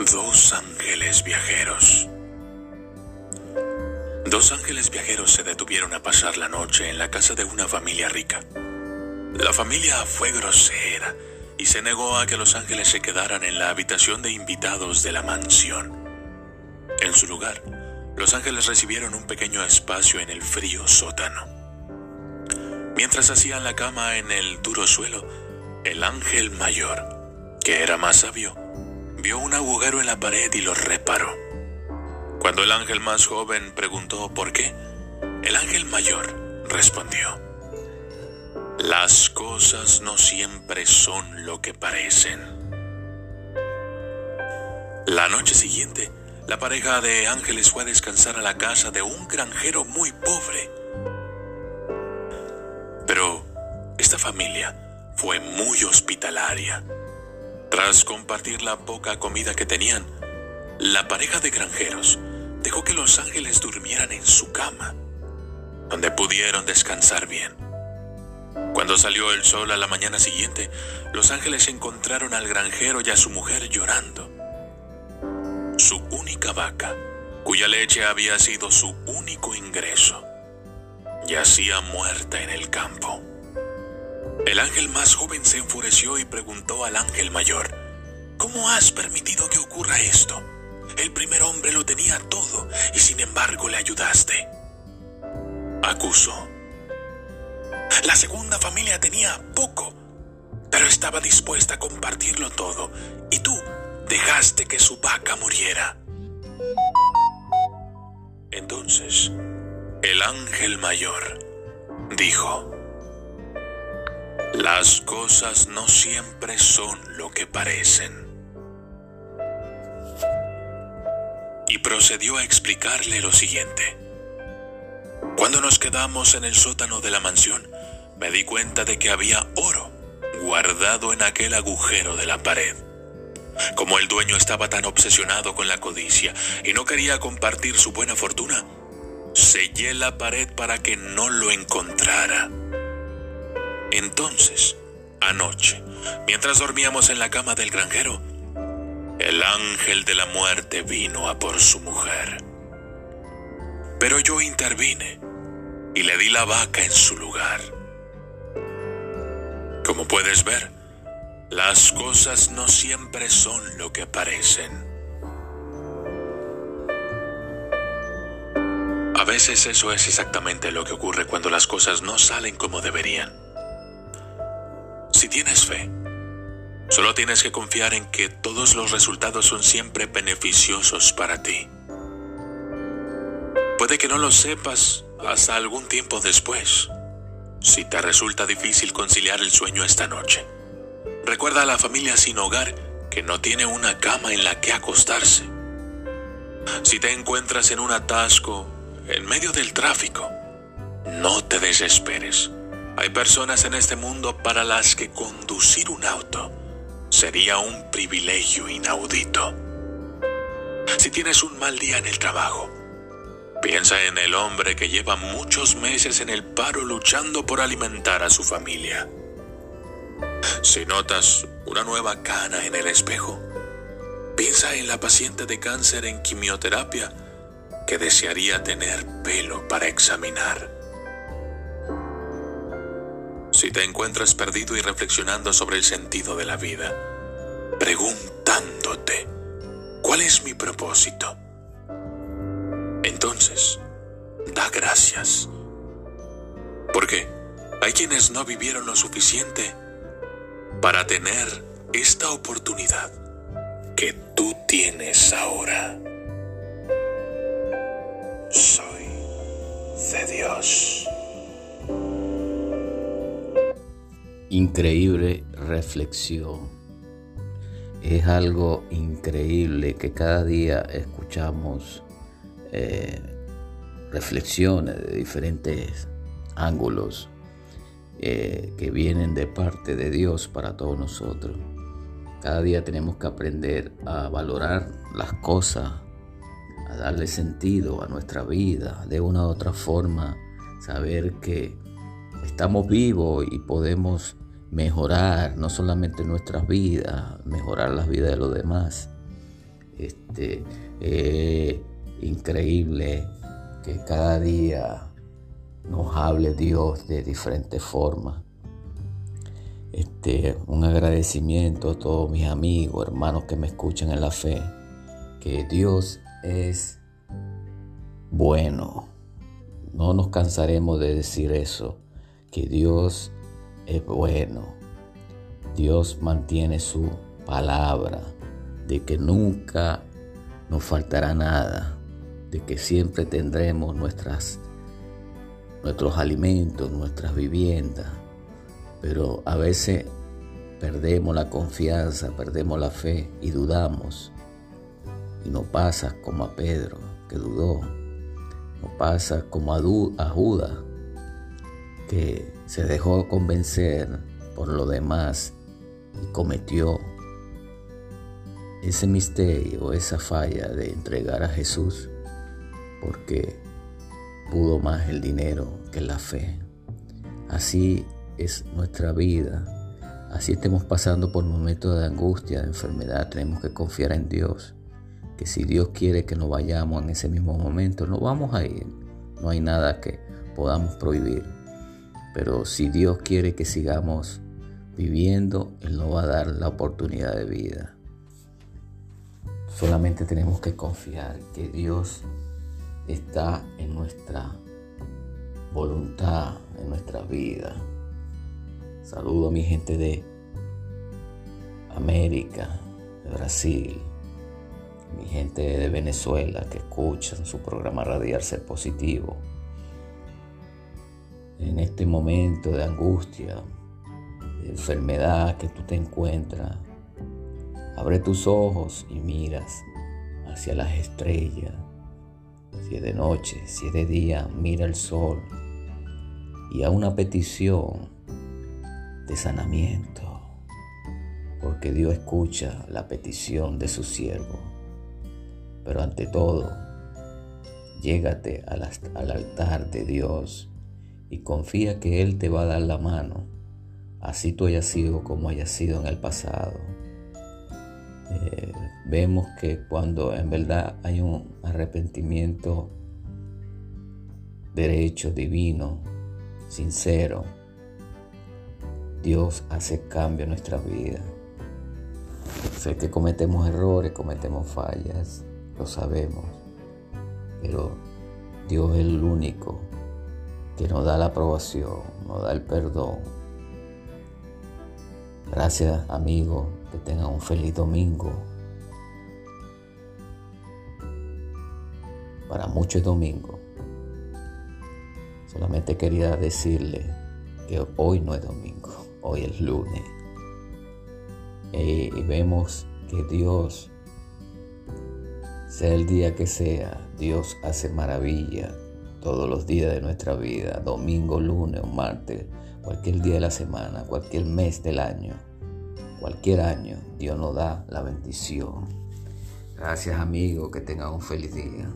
Dos ángeles viajeros. Dos ángeles viajeros se detuvieron a pasar la noche en la casa de una familia rica. La familia fue grosera y se negó a que los ángeles se quedaran en la habitación de invitados de la mansión. En su lugar, los ángeles recibieron un pequeño espacio en el frío sótano. Mientras hacían la cama en el duro suelo, el ángel mayor, que era más sabio, vio un agujero en la pared y lo reparó. Cuando el ángel más joven preguntó por qué, el ángel mayor respondió, Las cosas no siempre son lo que parecen. La noche siguiente, la pareja de ángeles fue a descansar a la casa de un granjero muy pobre. Pero esta familia fue muy hospitalaria. Tras compartir la poca comida que tenían, la pareja de granjeros dejó que los ángeles durmieran en su cama, donde pudieron descansar bien. Cuando salió el sol a la mañana siguiente, los ángeles encontraron al granjero y a su mujer llorando. Su única vaca, cuya leche había sido su único ingreso, yacía muerta en el campo. El ángel más joven se enfureció y preguntó al ángel mayor, ¿Cómo has permitido que ocurra esto? El primer hombre lo tenía todo y sin embargo le ayudaste. Acusó. La segunda familia tenía poco, pero estaba dispuesta a compartirlo todo y tú dejaste que su vaca muriera. Entonces, el ángel mayor dijo, las cosas no siempre son lo que parecen. Y procedió a explicarle lo siguiente. Cuando nos quedamos en el sótano de la mansión, me di cuenta de que había oro guardado en aquel agujero de la pared. Como el dueño estaba tan obsesionado con la codicia y no quería compartir su buena fortuna, sellé la pared para que no lo encontrara. Entonces, anoche, mientras dormíamos en la cama del granjero, el ángel de la muerte vino a por su mujer. Pero yo intervine y le di la vaca en su lugar. Como puedes ver, las cosas no siempre son lo que parecen. A veces eso es exactamente lo que ocurre cuando las cosas no salen como deberían. Si tienes fe, solo tienes que confiar en que todos los resultados son siempre beneficiosos para ti. Puede que no lo sepas hasta algún tiempo después, si te resulta difícil conciliar el sueño esta noche. Recuerda a la familia sin hogar que no tiene una cama en la que acostarse. Si te encuentras en un atasco en medio del tráfico, no te desesperes. Hay personas en este mundo para las que conducir un auto sería un privilegio inaudito. Si tienes un mal día en el trabajo, piensa en el hombre que lleva muchos meses en el paro luchando por alimentar a su familia. Si notas una nueva cana en el espejo, piensa en la paciente de cáncer en quimioterapia que desearía tener pelo para examinar. Si te encuentras perdido y reflexionando sobre el sentido de la vida, preguntándote, ¿cuál es mi propósito? Entonces, da gracias. Porque hay quienes no vivieron lo suficiente para tener esta oportunidad que tú tienes ahora. Increíble reflexión. Es algo increíble que cada día escuchamos eh, reflexiones de diferentes ángulos eh, que vienen de parte de Dios para todos nosotros. Cada día tenemos que aprender a valorar las cosas, a darle sentido a nuestra vida, de una u otra forma, saber que estamos vivos y podemos mejorar no solamente nuestras vidas, mejorar las vidas de los demás. Este, increíble que cada día nos hable Dios de diferentes formas. Este, un agradecimiento a todos mis amigos, hermanos que me escuchan en la fe, que Dios es bueno. No nos cansaremos de decir eso, que Dios es bueno. Dios mantiene su palabra, de que nunca nos faltará nada, de que siempre tendremos nuestras, nuestros alimentos, nuestras viviendas, pero a veces perdemos la confianza, perdemos la fe y dudamos. Y no pasa como a Pedro, que dudó. No pasa como a, Judas, que se dejó convencer por lo demás y cometió ese misterio, esa falla de entregar a Jesús porque pudo más el dinero que la fe. Así es nuestra vida. Así estemos pasando por momentos de angustia, de enfermedad, tenemos que confiar en Dios. Que si Dios quiere que nos vayamos en ese mismo momento, no vamos a ir. No hay nada que podamos prohibir. Pero si Dios quiere que sigamos viviendo, Él nos va a dar la oportunidad de vida. Solamente tenemos que confiar que Dios está en nuestra voluntad, en nuestra vida. Saludo a mi gente de América, de Brasil, mi gente de Venezuela que escuchan su programa Radiar Ser Positivo. En este momento de angustia, de enfermedad que tú te encuentras, abre tus ojos y miras hacia las estrellas. Si es de noche, si es de día, mira el sol y a una petición de sanamiento, porque Dios escucha la petición de su siervo. Pero ante todo, llégate al, al altar de Dios y confía que Él te va a dar la mano, así tú hayas sido como hayas sido en el pasado. Eh, vemos que cuando en verdad hay un arrepentimiento derecho, divino, sincero, Dios hace cambio en nuestra vida. Sé que cometemos errores, cometemos fallas, lo sabemos, pero Dios es el único que nos da la aprobación, nos da el perdón. Gracias amigos, que tengan un feliz domingo. Para muchos domingos. Solamente quería decirle que hoy no es domingo hoy es lunes. Eh, y vemos que Dios, sea el día que sea, Dios hace maravilla todos los días de nuestra vida, domingo, lunes o martes, cualquier día de la semana, cualquier mes del año, cualquier año, Dios nos da la bendición. Gracias amigos, que tengan un feliz día.